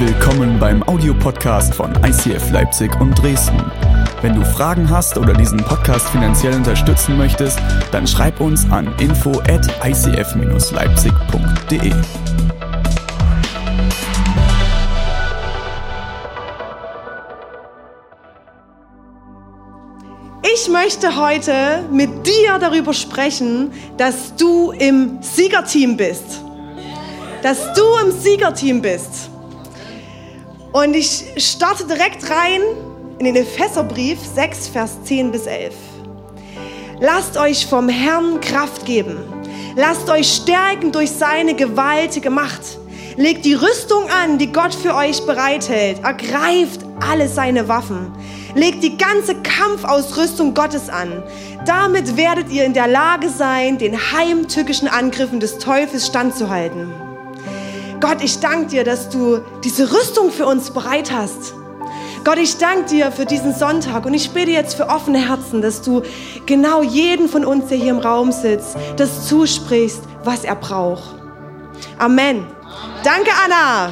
Willkommen beim Audiopodcast von ICF Leipzig und Dresden. Wenn du Fragen hast oder diesen Podcast finanziell unterstützen möchtest, dann schreib uns an info at icf-leipzig.de. Ich möchte heute mit dir darüber sprechen, dass du im Siegerteam bist. Dass du im Siegerteam bist. Und ich starte direkt rein in den Epheserbrief 6, Vers 10 bis 11. Lasst euch vom Herrn Kraft geben. Lasst euch stärken durch seine gewaltige Macht. Legt die Rüstung an, die Gott für euch bereithält. Ergreift alle seine Waffen. Legt die ganze Kampfausrüstung Gottes an. Damit werdet ihr in der Lage sein, den heimtückischen Angriffen des Teufels standzuhalten. Gott, ich danke dir, dass du diese Rüstung für uns bereit hast. Gott, ich danke dir für diesen Sonntag und ich bete jetzt für offene Herzen, dass du genau jeden von uns, der hier im Raum sitzt, das zusprichst, was er braucht. Amen. Danke, Anna.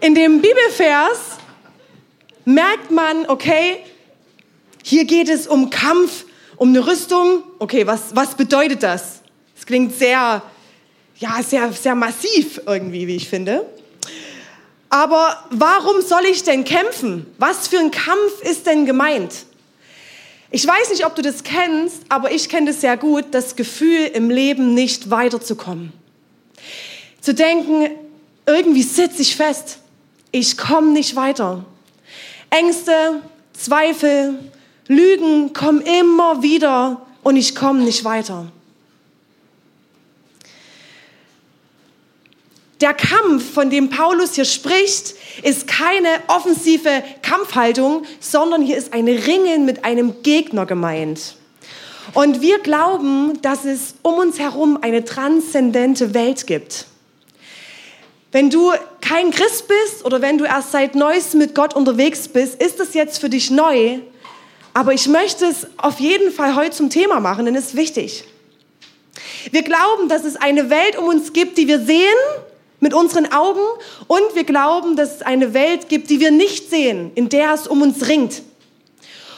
In dem Bibelvers merkt man, okay, hier geht es um Kampf, um eine Rüstung. Okay, was, was bedeutet das? Das klingt sehr, ja, sehr, sehr massiv irgendwie, wie ich finde. Aber warum soll ich denn kämpfen? Was für ein Kampf ist denn gemeint? Ich weiß nicht, ob du das kennst, aber ich kenne das sehr gut, das Gefühl im Leben nicht weiterzukommen. Zu denken, irgendwie sitze ich fest, ich komme nicht weiter. Ängste, Zweifel, Lügen kommen immer wieder und ich komme nicht weiter. Der Kampf, von dem Paulus hier spricht, ist keine offensive Kampfhaltung, sondern hier ist ein Ringen mit einem Gegner gemeint. Und wir glauben, dass es um uns herum eine transzendente Welt gibt. Wenn du kein Christ bist oder wenn du erst seit Neuestem mit Gott unterwegs bist, ist es jetzt für dich neu. Aber ich möchte es auf jeden Fall heute zum Thema machen, denn es ist wichtig. Wir glauben, dass es eine Welt um uns gibt, die wir sehen mit unseren Augen und wir glauben, dass es eine Welt gibt, die wir nicht sehen, in der es um uns ringt.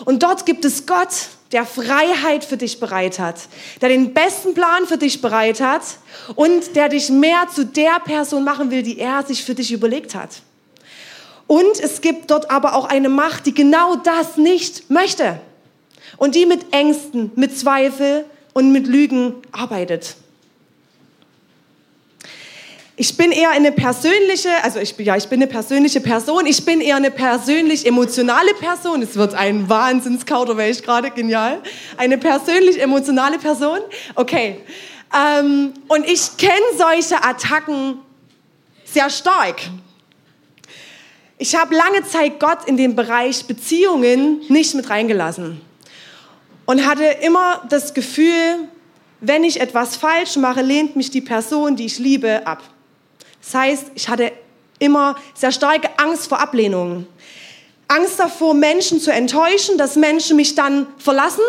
Und dort gibt es Gott, der Freiheit für dich bereit hat, der den besten Plan für dich bereit hat und der dich mehr zu der Person machen will, die er sich für dich überlegt hat. Und es gibt dort aber auch eine Macht, die genau das nicht möchte und die mit Ängsten, mit Zweifel und mit Lügen arbeitet. Ich bin eher eine persönliche, also ich, ja, ich bin eine persönliche Person. Ich bin eher eine persönlich emotionale Person. Es wird ein Wahnsinnskauderwelsch gerade, genial. Eine persönlich emotionale Person. Okay. Ähm, und ich kenne solche Attacken sehr stark. Ich habe lange Zeit Gott in den Bereich Beziehungen nicht mit reingelassen und hatte immer das Gefühl, wenn ich etwas falsch mache, lehnt mich die Person, die ich liebe, ab. Das heißt, ich hatte immer sehr starke Angst vor Ablehnung. Angst davor, Menschen zu enttäuschen, dass Menschen mich dann verlassen.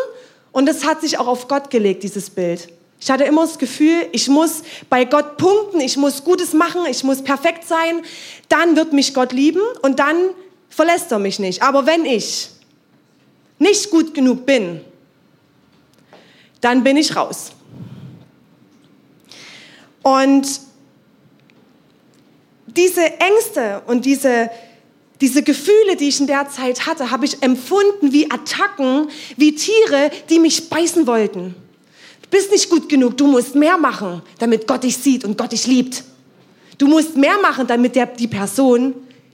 Und das hat sich auch auf Gott gelegt, dieses Bild. Ich hatte immer das Gefühl, ich muss bei Gott punkten, ich muss Gutes machen, ich muss perfekt sein. Dann wird mich Gott lieben und dann verlässt er mich nicht. Aber wenn ich nicht gut genug bin, dann bin ich raus. Und diese Ängste und diese, diese Gefühle, die ich in der Zeit hatte, habe ich empfunden wie Attacken, wie Tiere, die mich beißen wollten. Du bist nicht gut genug, du musst mehr machen, damit Gott dich sieht und Gott dich liebt. Du musst mehr machen, damit der, die Person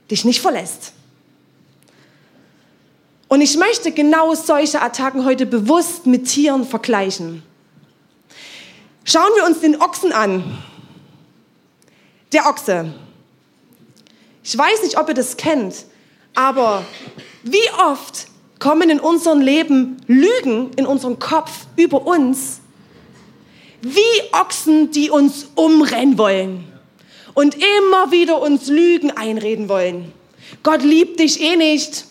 dich nicht verlässt. Und ich möchte genau solche Attacken heute bewusst mit Tieren vergleichen. Schauen wir uns den Ochsen an. Der Ochse. Ich weiß nicht, ob ihr das kennt, aber wie oft kommen in unserem Leben Lügen in unseren Kopf über uns, wie Ochsen, die uns umrennen wollen und immer wieder uns Lügen einreden wollen. Gott liebt dich eh nicht.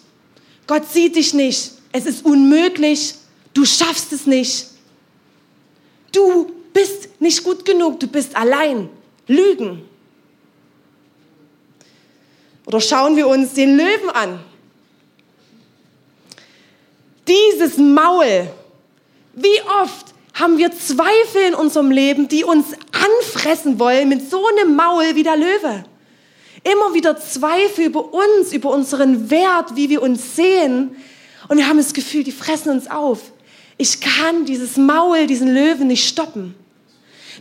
Gott sieht dich nicht. Es ist unmöglich. du schaffst es nicht. Du bist nicht gut genug, du bist allein. Lügen. Oder schauen wir uns den Löwen an. Dieses Maul. Wie oft haben wir Zweifel in unserem Leben, die uns anfressen wollen mit so einem Maul wie der Löwe. Immer wieder Zweifel über uns, über unseren Wert, wie wir uns sehen. Und wir haben das Gefühl, die fressen uns auf. Ich kann dieses Maul, diesen Löwen nicht stoppen.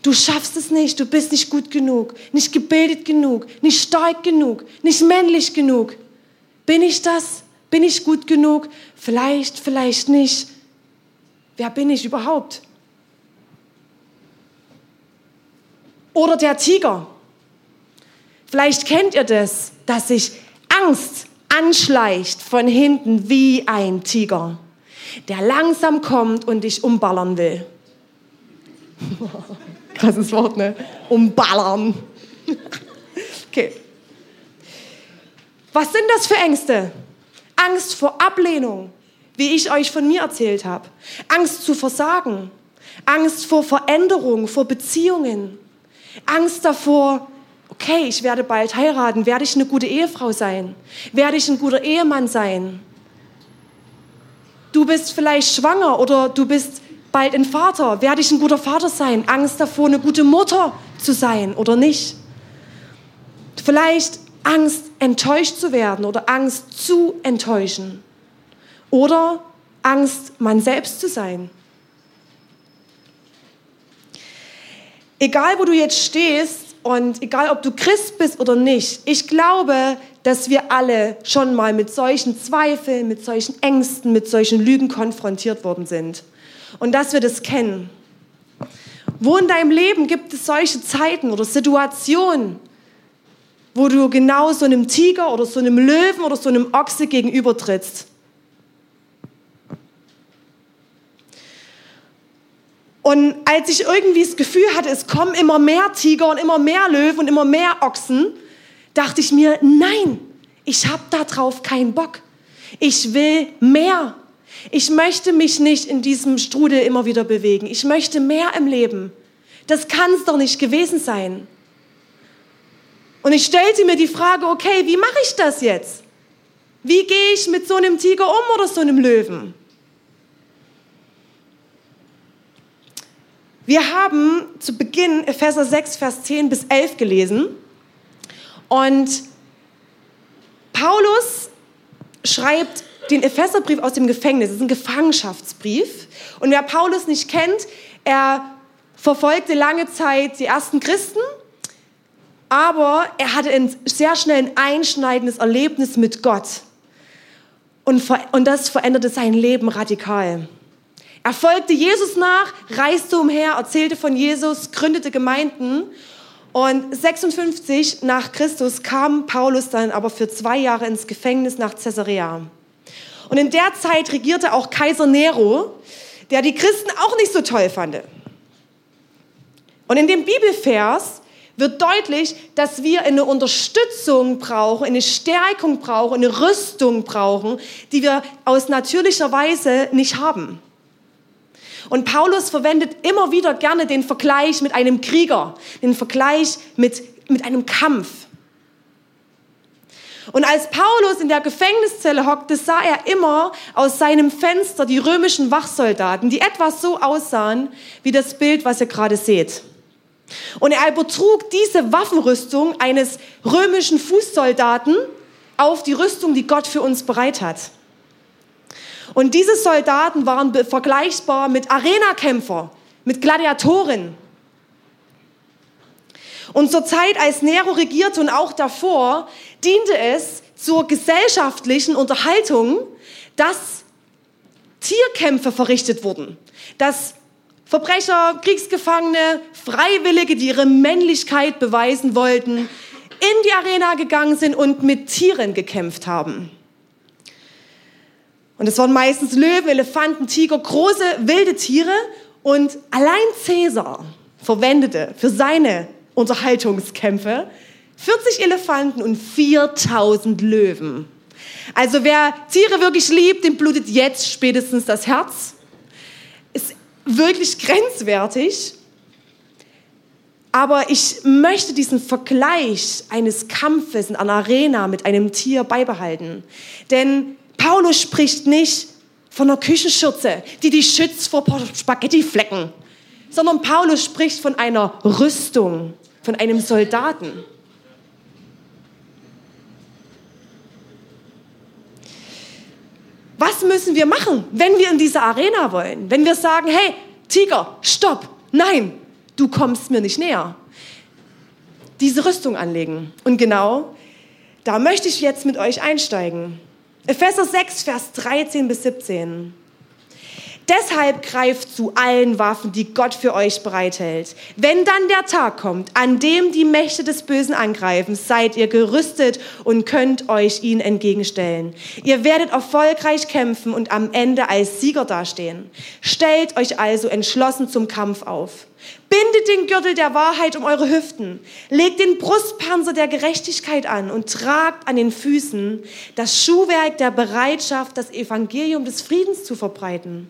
Du schaffst es nicht, du bist nicht gut genug, nicht gebildet genug, nicht stark genug, nicht männlich genug. Bin ich das? Bin ich gut genug? Vielleicht, vielleicht nicht. Wer bin ich überhaupt? Oder der Tiger. Vielleicht kennt ihr das, dass sich Angst anschleicht von hinten wie ein Tiger, der langsam kommt und dich umballern will. Krasses Wort, ne? Umballern. Okay. Was sind das für Ängste? Angst vor Ablehnung, wie ich euch von mir erzählt habe. Angst zu versagen. Angst vor Veränderung, vor Beziehungen. Angst davor, okay, ich werde bald heiraten. Werde ich eine gute Ehefrau sein? Werde ich ein guter Ehemann sein? Du bist vielleicht schwanger oder du bist bald ein Vater. Werde ich ein guter Vater sein? Angst davor, eine gute Mutter zu sein oder nicht? Vielleicht Angst, enttäuscht zu werden oder Angst zu enttäuschen. Oder Angst, man selbst zu sein. Egal, wo du jetzt stehst und egal, ob du Christ bist oder nicht, ich glaube, dass wir alle schon mal mit solchen Zweifeln, mit solchen Ängsten, mit solchen Lügen konfrontiert worden sind und dass wir das kennen. Wo in deinem Leben gibt es solche Zeiten oder Situationen, wo du genau so einem Tiger oder so einem Löwen oder so einem Ochse gegenübertrittst? Und als ich irgendwie das Gefühl hatte, es kommen immer mehr Tiger und immer mehr Löwen und immer mehr Ochsen, dachte ich mir, nein, ich habe darauf keinen Bock. Ich will mehr. Ich möchte mich nicht in diesem Strudel immer wieder bewegen. Ich möchte mehr im Leben. Das kann es doch nicht gewesen sein. Und ich stellte mir die Frage, okay, wie mache ich das jetzt? Wie gehe ich mit so einem Tiger um oder so einem Löwen? Wir haben zu Beginn Epheser 6, Vers 10 bis 11 gelesen. Und Paulus schreibt den Epheserbrief aus dem Gefängnis. Das ist ein Gefangenschaftsbrief. Und wer Paulus nicht kennt, er verfolgte lange Zeit die ersten Christen, aber er hatte ein sehr schnell ein einschneidendes Erlebnis mit Gott. Und, und das veränderte sein Leben radikal. Er folgte Jesus nach, reiste umher, erzählte von Jesus, gründete Gemeinden und 56 nach Christus kam Paulus dann aber für zwei Jahre ins Gefängnis nach Caesarea. Und in der Zeit regierte auch Kaiser Nero, der die Christen auch nicht so toll fand. Und in dem Bibelvers wird deutlich, dass wir eine Unterstützung brauchen, eine Stärkung brauchen, eine Rüstung brauchen, die wir aus natürlicher Weise nicht haben. Und Paulus verwendet immer wieder gerne den Vergleich mit einem Krieger, den Vergleich mit, mit einem Kampf. Und als Paulus in der Gefängniszelle hockte, sah er immer aus seinem Fenster die römischen Wachsoldaten, die etwas so aussahen wie das Bild, was ihr gerade seht. Und er übertrug diese Waffenrüstung eines römischen Fußsoldaten auf die Rüstung, die Gott für uns bereit hat. Und diese Soldaten waren vergleichbar mit Arenakämpfer, mit Gladiatoren. Und zur Zeit, als Nero regierte und auch davor, diente es zur gesellschaftlichen Unterhaltung, dass Tierkämpfe verrichtet wurden, dass Verbrecher, Kriegsgefangene, Freiwillige, die ihre Männlichkeit beweisen wollten, in die Arena gegangen sind und mit Tieren gekämpft haben. Und es waren meistens Löwen, Elefanten, Tiger, große wilde Tiere. Und allein Cäsar verwendete für seine Unterhaltungskämpfe 40 Elefanten und 4000 Löwen. Also wer Tiere wirklich liebt, dem blutet jetzt spätestens das Herz. wirklich grenzwertig. Aber ich möchte diesen Vergleich eines Kampfes in einer Arena mit einem Tier beibehalten. Denn Paulus spricht nicht von einer Küchenschürze, die dich schützt vor Spaghettiflecken, sondern Paulus spricht von einer Rüstung, von einem Soldaten. Was müssen wir machen, wenn wir in diese Arena wollen? Wenn wir sagen, hey, Tiger, stopp, nein, du kommst mir nicht näher. Diese Rüstung anlegen. Und genau da möchte ich jetzt mit euch einsteigen. Epheser 6, Vers 13 bis 17. Deshalb greift zu allen Waffen, die Gott für euch bereithält. Wenn dann der Tag kommt, an dem die Mächte des Bösen angreifen, seid ihr gerüstet und könnt euch ihnen entgegenstellen. Ihr werdet erfolgreich kämpfen und am Ende als Sieger dastehen. Stellt euch also entschlossen zum Kampf auf. Bindet den Gürtel der Wahrheit um eure Hüften. Legt den Brustpanzer der Gerechtigkeit an und tragt an den Füßen das Schuhwerk der Bereitschaft, das Evangelium des Friedens zu verbreiten.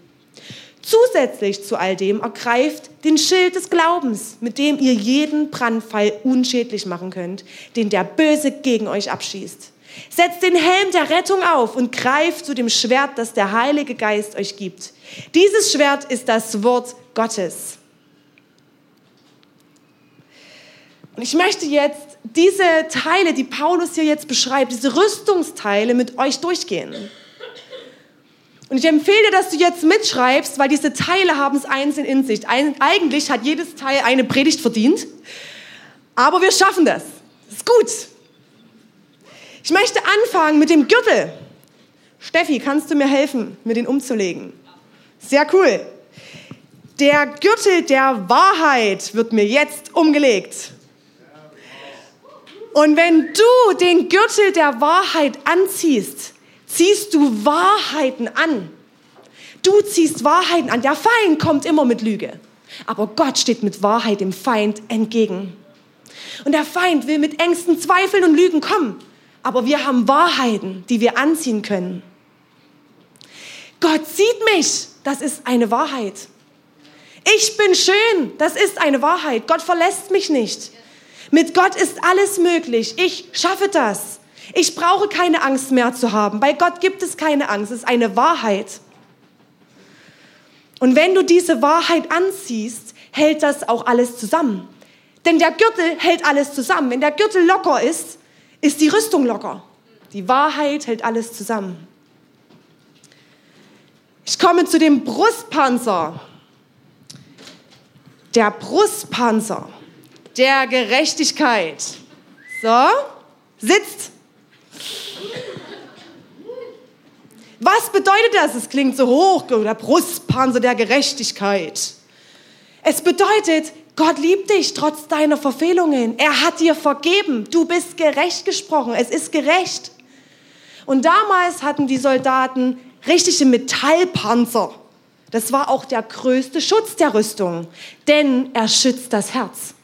Zusätzlich zu all dem ergreift den Schild des Glaubens, mit dem ihr jeden Brandfall unschädlich machen könnt, den der Böse gegen euch abschießt. Setzt den Helm der Rettung auf und greift zu dem Schwert, das der Heilige Geist euch gibt. Dieses Schwert ist das Wort Gottes. Und ich möchte jetzt diese Teile, die Paulus hier jetzt beschreibt, diese Rüstungsteile mit euch durchgehen. Und ich empfehle dir, dass du jetzt mitschreibst, weil diese Teile haben es einzeln in sich. Eigentlich hat jedes Teil eine Predigt verdient, aber wir schaffen das. Ist gut. Ich möchte anfangen mit dem Gürtel. Steffi, kannst du mir helfen, mir den umzulegen? Sehr cool. Der Gürtel der Wahrheit wird mir jetzt umgelegt. Und wenn du den Gürtel der Wahrheit anziehst, ziehst du Wahrheiten an. Du ziehst Wahrheiten an. Der Feind kommt immer mit Lüge. Aber Gott steht mit Wahrheit dem Feind entgegen. Und der Feind will mit Ängsten, Zweifeln und Lügen kommen. Aber wir haben Wahrheiten, die wir anziehen können. Gott sieht mich. Das ist eine Wahrheit. Ich bin schön. Das ist eine Wahrheit. Gott verlässt mich nicht. Mit Gott ist alles möglich. Ich schaffe das. Ich brauche keine Angst mehr zu haben. Bei Gott gibt es keine Angst. Es ist eine Wahrheit. Und wenn du diese Wahrheit anziehst, hält das auch alles zusammen. Denn der Gürtel hält alles zusammen. Wenn der Gürtel locker ist, ist die Rüstung locker. Die Wahrheit hält alles zusammen. Ich komme zu dem Brustpanzer. Der Brustpanzer der Gerechtigkeit. So, sitzt. Was bedeutet das? Es klingt so hoch, der Brustpanzer der Gerechtigkeit. Es bedeutet, Gott liebt dich trotz deiner Verfehlungen. Er hat dir vergeben. Du bist gerecht gesprochen. Es ist gerecht. Und damals hatten die Soldaten richtige Metallpanzer. Das war auch der größte Schutz der Rüstung, denn er schützt das Herz.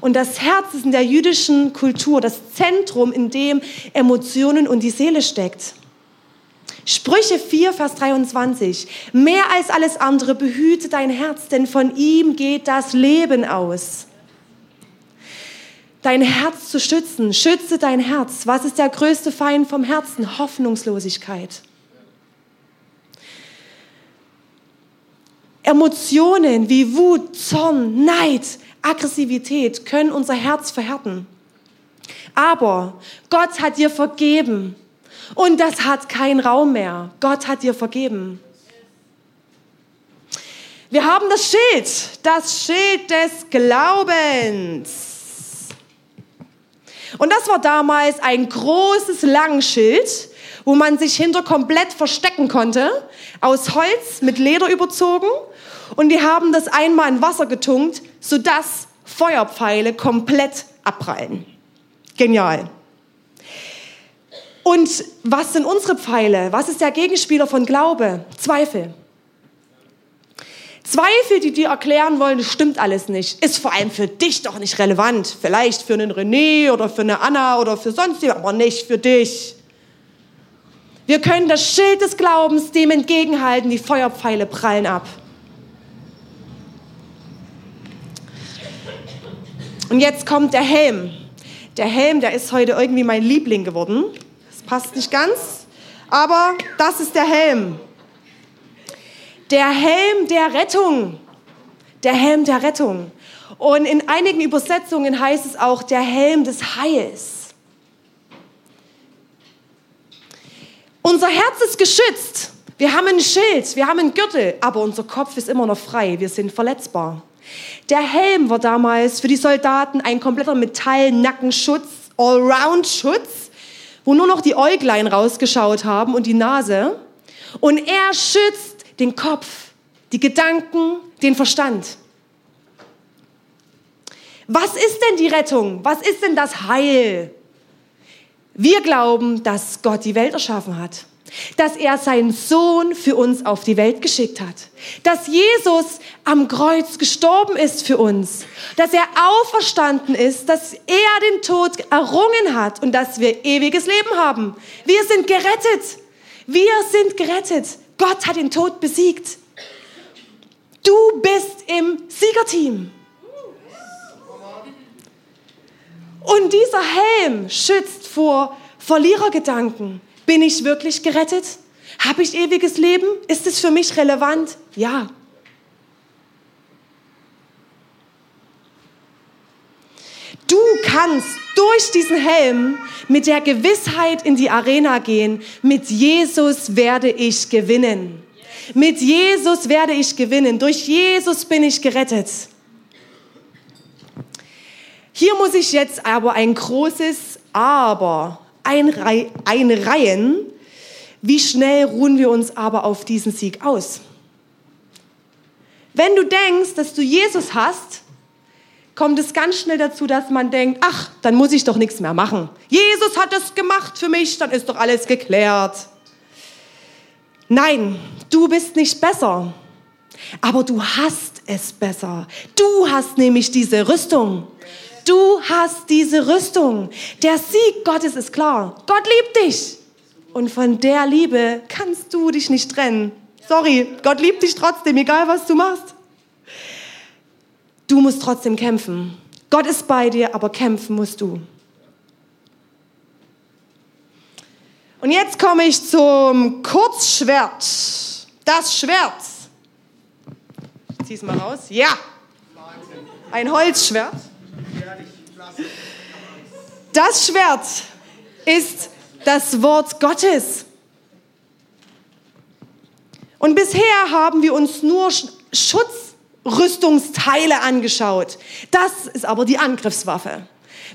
Und das Herz ist in der jüdischen Kultur das Zentrum, in dem Emotionen und die Seele steckt. Sprüche 4, Vers 23. Mehr als alles andere behüte dein Herz, denn von ihm geht das Leben aus. Dein Herz zu schützen, schütze dein Herz. Was ist der größte Feind vom Herzen? Hoffnungslosigkeit. Emotionen wie Wut, Zorn, Neid, Aggressivität können unser Herz verhärten. Aber Gott hat dir vergeben und das hat keinen Raum mehr. Gott hat dir vergeben. Wir haben das Schild, das Schild des Glaubens. Und das war damals ein großes Langschild, wo man sich hinter komplett verstecken konnte, aus Holz mit Leder überzogen und die haben das einmal in Wasser getunkt, sodass Feuerpfeile komplett abprallen. Genial. Und was sind unsere Pfeile? Was ist der Gegenspieler von Glaube? Zweifel. Zweifel, die dir erklären wollen, das stimmt alles nicht, ist vor allem für dich doch nicht relevant. Vielleicht für einen René oder für eine Anna oder für sonst jemand, aber nicht für dich. Wir können das Schild des Glaubens dem entgegenhalten, die Feuerpfeile prallen ab. Und jetzt kommt der Helm. Der Helm, der ist heute irgendwie mein Liebling geworden. Das passt nicht ganz, aber das ist der Helm. Der Helm der Rettung. Der Helm der Rettung. Und in einigen Übersetzungen heißt es auch der Helm des Heils. Unser Herz ist geschützt. Wir haben ein Schild, wir haben einen Gürtel, aber unser Kopf ist immer noch frei. Wir sind verletzbar. Der Helm war damals für die Soldaten ein kompletter Metallnackenschutz, Allround-Schutz, wo nur noch die Äuglein rausgeschaut haben und die Nase. Und er schützt den Kopf, die Gedanken, den Verstand. Was ist denn die Rettung? Was ist denn das Heil? Wir glauben, dass Gott die Welt erschaffen hat dass er seinen Sohn für uns auf die Welt geschickt hat, dass Jesus am Kreuz gestorben ist für uns, dass er auferstanden ist, dass er den Tod errungen hat und dass wir ewiges Leben haben. Wir sind gerettet. Wir sind gerettet. Gott hat den Tod besiegt. Du bist im Siegerteam. Und dieser Helm schützt vor Verlierergedanken, bin ich wirklich gerettet? Habe ich ewiges Leben? Ist es für mich relevant? Ja. Du kannst durch diesen Helm mit der Gewissheit in die Arena gehen, mit Jesus werde ich gewinnen. Mit Jesus werde ich gewinnen. Durch Jesus bin ich gerettet. Hier muss ich jetzt aber ein großes Aber einreihen. Wie schnell ruhen wir uns aber auf diesen Sieg aus? Wenn du denkst, dass du Jesus hast, kommt es ganz schnell dazu, dass man denkt, ach, dann muss ich doch nichts mehr machen. Jesus hat das gemacht für mich, dann ist doch alles geklärt. Nein, du bist nicht besser, aber du hast es besser. Du hast nämlich diese Rüstung. Du hast diese Rüstung. Der Sieg Gottes ist klar. Gott liebt dich. Und von der Liebe kannst du dich nicht trennen. Sorry, Gott liebt dich trotzdem, egal was du machst. Du musst trotzdem kämpfen. Gott ist bei dir, aber kämpfen musst du. Und jetzt komme ich zum Kurzschwert. Das Schwert. Zieh es mal raus. Ja. Ein Holzschwert. Das Schwert ist das Wort Gottes. Und bisher haben wir uns nur Schutzrüstungsteile angeschaut. Das ist aber die Angriffswaffe.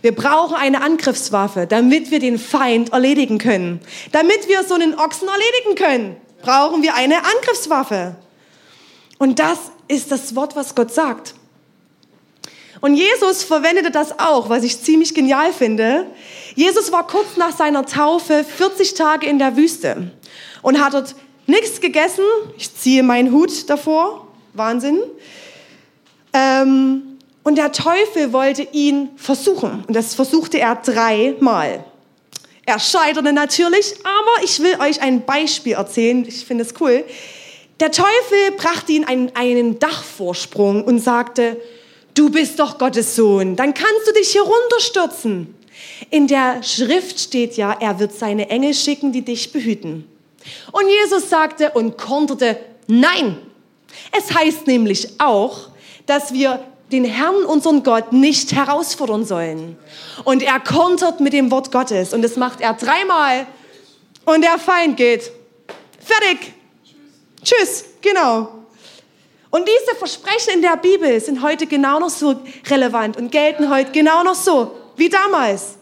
Wir brauchen eine Angriffswaffe, damit wir den Feind erledigen können. Damit wir so einen Ochsen erledigen können, brauchen wir eine Angriffswaffe. Und das ist das Wort, was Gott sagt. Und Jesus verwendete das auch, was ich ziemlich genial finde. Jesus war kurz nach seiner Taufe 40 Tage in der Wüste und hat dort nichts gegessen. Ich ziehe meinen Hut davor. Wahnsinn. Ähm, und der Teufel wollte ihn versuchen. Und das versuchte er dreimal. Er scheiterte natürlich, aber ich will euch ein Beispiel erzählen. Ich finde es cool. Der Teufel brachte ihn einen, einen Dachvorsprung und sagte, du bist doch Gottes Sohn, dann kannst du dich hier runterstürzen. In der Schrift steht ja, er wird seine Engel schicken, die dich behüten. Und Jesus sagte und konterte, nein. Es heißt nämlich auch, dass wir den Herrn, unseren Gott, nicht herausfordern sollen. Und er kontert mit dem Wort Gottes. Und das macht er dreimal. Und der Feind geht. Fertig. Tschüss. Tschüss. Genau. Und diese Versprechen in der Bibel sind heute genau noch so relevant und gelten heute genau noch so wie damals.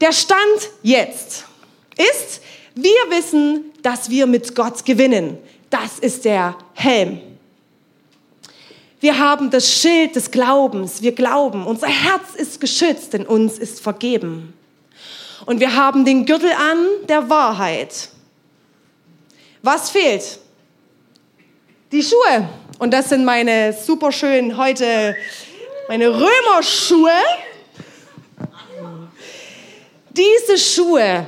Der Stand jetzt ist, wir wissen, dass wir mit Gott gewinnen. Das ist der Helm. Wir haben das Schild des Glaubens. Wir glauben, unser Herz ist geschützt, denn uns ist vergeben. Und wir haben den Gürtel an der Wahrheit. Was fehlt? Die Schuhe. Und das sind meine super schönen heute, meine Römerschuhe. Diese Schuhe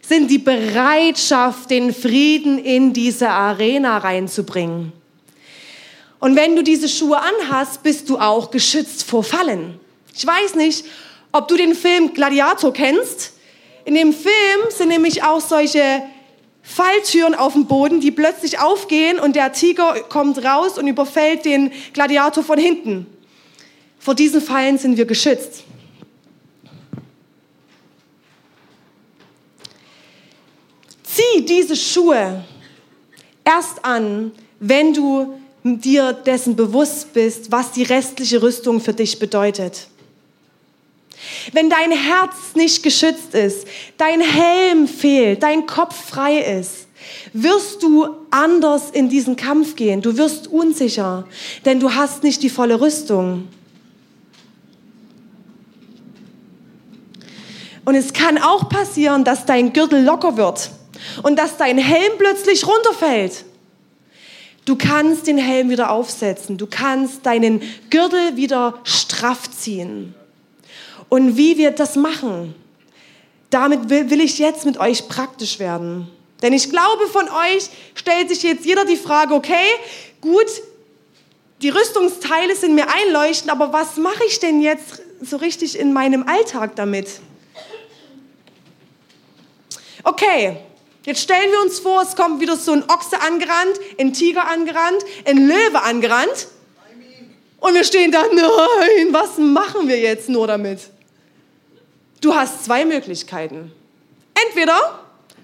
sind die Bereitschaft, den Frieden in diese Arena reinzubringen. Und wenn du diese Schuhe anhast, bist du auch geschützt vor Fallen. Ich weiß nicht, ob du den Film Gladiator kennst. In dem Film sind nämlich auch solche Falltüren auf dem Boden, die plötzlich aufgehen und der Tiger kommt raus und überfällt den Gladiator von hinten. Vor diesen Fallen sind wir geschützt. Zieh diese Schuhe erst an, wenn du dir dessen bewusst bist, was die restliche Rüstung für dich bedeutet. Wenn dein Herz nicht geschützt ist, dein Helm fehlt, dein Kopf frei ist, wirst du anders in diesen Kampf gehen. Du wirst unsicher, denn du hast nicht die volle Rüstung. Und es kann auch passieren, dass dein Gürtel locker wird und dass dein Helm plötzlich runterfällt. Du kannst den Helm wieder aufsetzen. Du kannst deinen Gürtel wieder straff ziehen. Und wie wir das machen, damit will, will ich jetzt mit euch praktisch werden. Denn ich glaube, von euch stellt sich jetzt jeder die Frage, okay, gut, die Rüstungsteile sind mir einleuchtend, aber was mache ich denn jetzt so richtig in meinem Alltag damit? Okay, jetzt stellen wir uns vor, es kommt wieder so ein Ochse angerannt, ein Tiger angerannt, ein Löwe angerannt. Und wir stehen da, nein, was machen wir jetzt nur damit? Du hast zwei Möglichkeiten. Entweder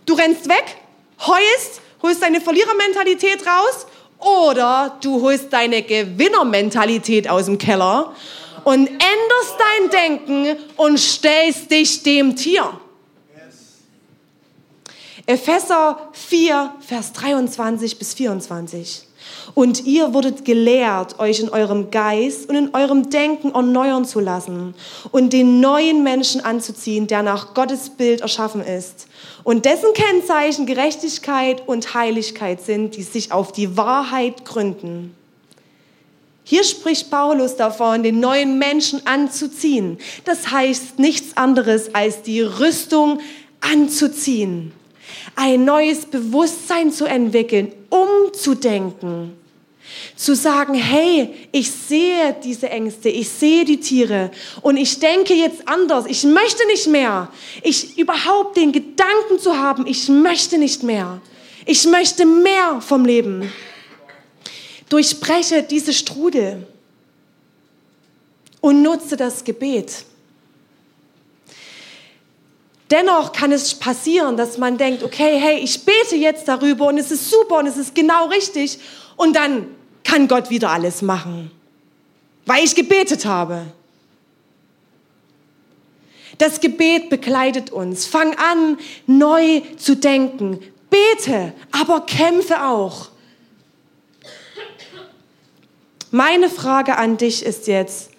du rennst weg, heust, holst deine Verlierermentalität raus oder du holst deine Gewinnermentalität aus dem Keller und änderst dein Denken und stellst dich dem Tier. Epheser 4, Vers 23 bis 24. Und ihr wurdet gelehrt, euch in eurem Geist und in eurem Denken erneuern zu lassen und den neuen Menschen anzuziehen, der nach Gottes Bild erschaffen ist und dessen Kennzeichen Gerechtigkeit und Heiligkeit sind, die sich auf die Wahrheit gründen. Hier spricht Paulus davon, den neuen Menschen anzuziehen. Das heißt nichts anderes als die Rüstung anzuziehen ein neues Bewusstsein zu entwickeln, umzudenken. Zu sagen, hey, ich sehe diese Ängste, ich sehe die Tiere und ich denke jetzt anders, ich möchte nicht mehr. Ich überhaupt den Gedanken zu haben, ich möchte nicht mehr. Ich möchte mehr vom Leben. Durchbreche diese Strudel und nutze das Gebet. Dennoch kann es passieren, dass man denkt, okay, hey, ich bete jetzt darüber und es ist super und es ist genau richtig und dann kann Gott wieder alles machen, weil ich gebetet habe. Das Gebet begleitet uns. Fang an, neu zu denken. Bete, aber kämpfe auch. Meine Frage an dich ist jetzt,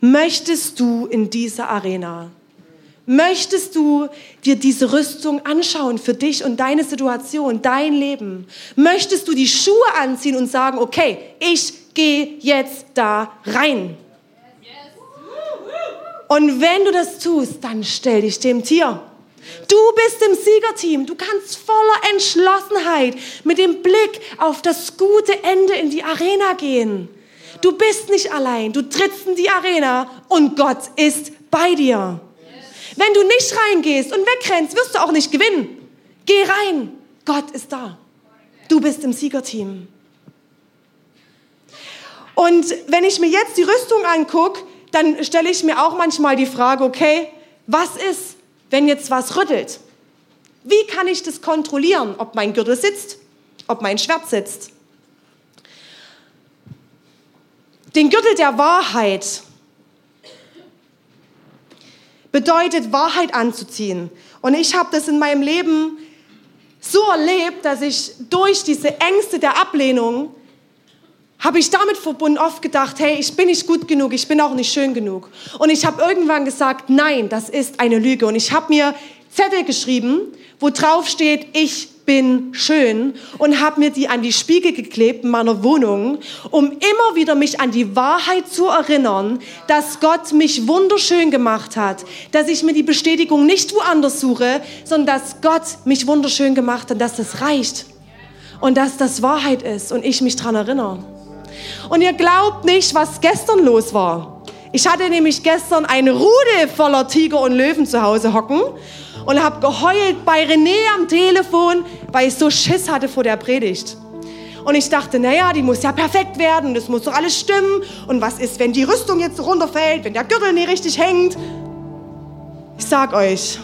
möchtest du in dieser Arena Möchtest du dir diese Rüstung anschauen für dich und deine Situation, dein Leben? Möchtest du die Schuhe anziehen und sagen, okay, ich gehe jetzt da rein? Und wenn du das tust, dann stell dich dem Tier. Du bist im Siegerteam. Du kannst voller Entschlossenheit mit dem Blick auf das gute Ende in die Arena gehen. Du bist nicht allein. Du trittst in die Arena und Gott ist bei dir. Wenn du nicht reingehst und wegrennst, wirst du auch nicht gewinnen. Geh rein. Gott ist da. Du bist im Siegerteam. Und wenn ich mir jetzt die Rüstung angucke, dann stelle ich mir auch manchmal die Frage, okay, was ist, wenn jetzt was rüttelt? Wie kann ich das kontrollieren, ob mein Gürtel sitzt, ob mein Schwert sitzt? Den Gürtel der Wahrheit bedeutet, Wahrheit anzuziehen. Und ich habe das in meinem Leben so erlebt, dass ich durch diese Ängste der Ablehnung habe ich damit verbunden oft gedacht, hey, ich bin nicht gut genug, ich bin auch nicht schön genug. Und ich habe irgendwann gesagt, nein, das ist eine Lüge. Und ich habe mir Zettel geschrieben, wo drauf steht, ich bin schön und habe mir die an die Spiegel geklebt in meiner Wohnung, um immer wieder mich an die Wahrheit zu erinnern, dass Gott mich wunderschön gemacht hat, dass ich mir die Bestätigung nicht woanders suche, sondern dass Gott mich wunderschön gemacht hat, dass das reicht und dass das Wahrheit ist und ich mich daran erinnere. Und ihr glaubt nicht, was gestern los war. Ich hatte nämlich gestern eine Rude voller Tiger und Löwen zu Hause hocken und habe geheult bei René am Telefon, weil ich so Schiss hatte vor der Predigt. Und ich dachte, naja, die muss ja perfekt werden, das muss doch alles stimmen. Und was ist, wenn die Rüstung jetzt runterfällt, wenn der Gürtel nicht richtig hängt? Ich sag euch.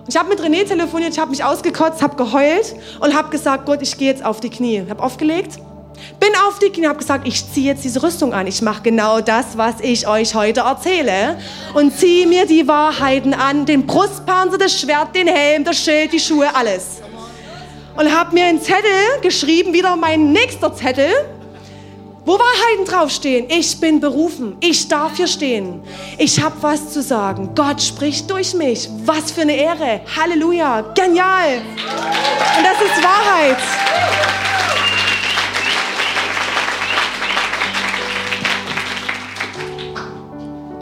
Und ich habe mit René telefoniert, ich habe mich ausgekotzt, habe geheult und habe gesagt, Gott, ich gehe jetzt auf die Knie. Ich habe aufgelegt, bin auf die Knie, habe gesagt, ich ziehe jetzt diese Rüstung an. Ich mache genau das, was ich euch heute erzähle und ziehe mir die Wahrheiten an, den Brustpanzer, das Schwert, den Helm, das Schild, die Schuhe, alles und habe mir einen Zettel geschrieben, wieder mein nächster Zettel, wo Wahrheiten draufstehen. Ich bin berufen. Ich darf hier stehen. Ich habe was zu sagen. Gott spricht durch mich. Was für eine Ehre. Halleluja. Genial. Und das ist Wahrheit.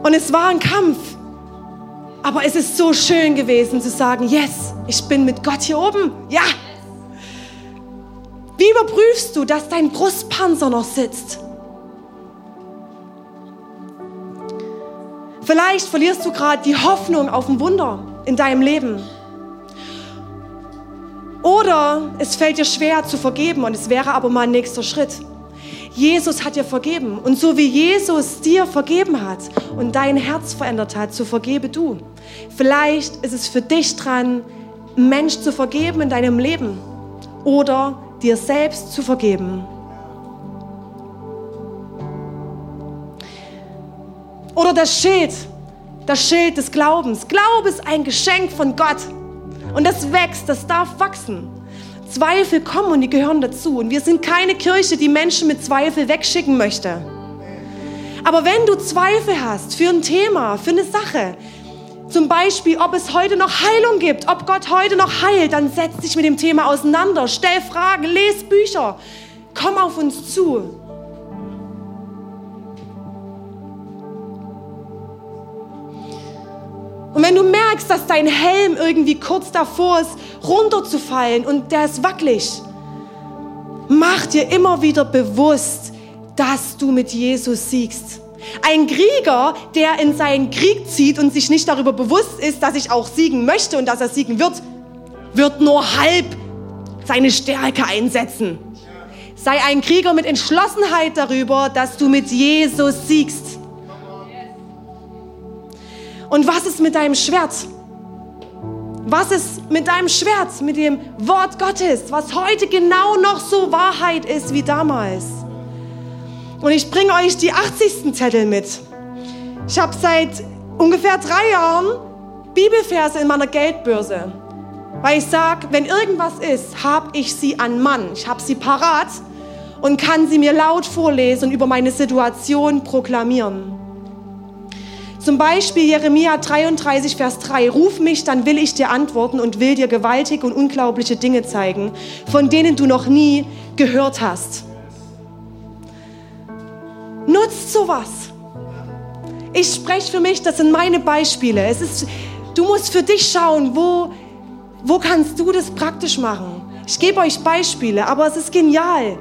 Und es war ein Kampf. Aber es ist so schön gewesen zu sagen, yes, ich bin mit Gott hier oben. Ja, wie überprüfst du, dass dein Brustpanzer noch sitzt? Vielleicht verlierst du gerade die Hoffnung auf ein Wunder in deinem Leben. Oder es fällt dir schwer zu vergeben und es wäre aber mal ein nächster Schritt. Jesus hat dir vergeben und so wie Jesus dir vergeben hat und dein Herz verändert hat, so vergebe du. Vielleicht ist es für dich dran, Mensch zu vergeben in deinem Leben oder dir selbst zu vergeben. Oder das Schild, das Schild des Glaubens. Glaube ist ein Geschenk von Gott. Und das wächst, das darf wachsen. Zweifel kommen und die gehören dazu. Und wir sind keine Kirche, die Menschen mit Zweifel wegschicken möchte. Aber wenn du Zweifel hast für ein Thema, für eine Sache, zum Beispiel, ob es heute noch Heilung gibt, ob Gott heute noch heilt, dann setz dich mit dem Thema auseinander, stell Fragen, lese Bücher, komm auf uns zu. Und wenn du merkst, dass dein Helm irgendwie kurz davor ist, runterzufallen und der ist wackelig, mach dir immer wieder bewusst, dass du mit Jesus siegst. Ein Krieger, der in seinen Krieg zieht und sich nicht darüber bewusst ist, dass ich auch siegen möchte und dass er siegen wird, wird nur halb seine Stärke einsetzen. Sei ein Krieger mit Entschlossenheit darüber, dass du mit Jesus siegst. Und was ist mit deinem Schwert? Was ist mit deinem Schwert, mit dem Wort Gottes, was heute genau noch so Wahrheit ist wie damals? Und ich bringe euch die 80. Zettel mit. Ich habe seit ungefähr drei Jahren Bibelverse in meiner Geldbörse. Weil ich sage, wenn irgendwas ist, habe ich sie an Mann. Ich habe sie parat und kann sie mir laut vorlesen und über meine Situation proklamieren. Zum Beispiel Jeremia 33, Vers 3. Ruf mich, dann will ich dir antworten und will dir gewaltige und unglaubliche Dinge zeigen, von denen du noch nie gehört hast. Nutzt sowas. Ich spreche für mich, das sind meine Beispiele. Es ist, du musst für dich schauen, wo, wo kannst du das praktisch machen. Ich gebe euch Beispiele, aber es ist genial.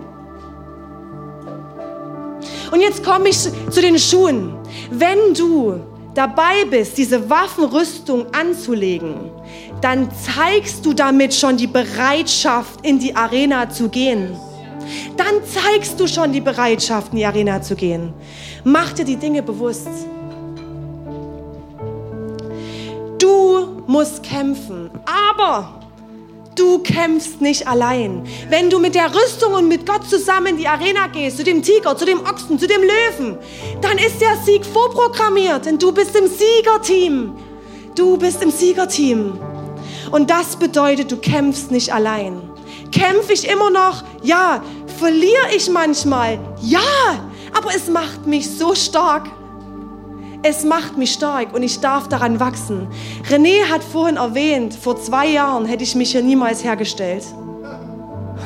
Und jetzt komme ich zu den Schuhen. Wenn du dabei bist, diese Waffenrüstung anzulegen, dann zeigst du damit schon die Bereitschaft, in die Arena zu gehen dann zeigst du schon die Bereitschaft, in die Arena zu gehen. Mach dir die Dinge bewusst. Du musst kämpfen, aber du kämpfst nicht allein. Wenn du mit der Rüstung und mit Gott zusammen in die Arena gehst, zu dem Tiger, zu dem Ochsen, zu dem Löwen, dann ist der Sieg vorprogrammiert, denn du bist im Siegerteam. Du bist im Siegerteam. Und das bedeutet, du kämpfst nicht allein. Kämpfe ich immer noch? Ja. Verliere ich manchmal? Ja. Aber es macht mich so stark. Es macht mich stark und ich darf daran wachsen. René hat vorhin erwähnt, vor zwei Jahren hätte ich mich hier niemals hergestellt.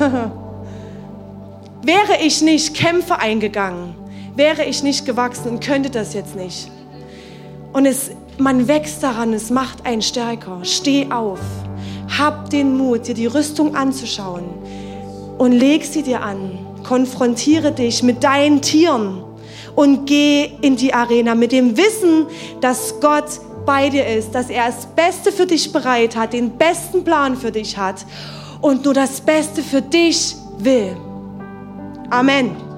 wäre ich nicht Kämpfe eingegangen, wäre ich nicht gewachsen und könnte das jetzt nicht. Und es, man wächst daran, es macht einen stärker. Steh auf. Hab den Mut, dir die Rüstung anzuschauen und leg sie dir an. konfrontiere dich mit deinen Tieren und geh in die Arena mit dem Wissen, dass Gott bei dir ist, dass er das Beste für dich bereit hat, den besten Plan für dich hat und nur das Beste für dich will. Amen.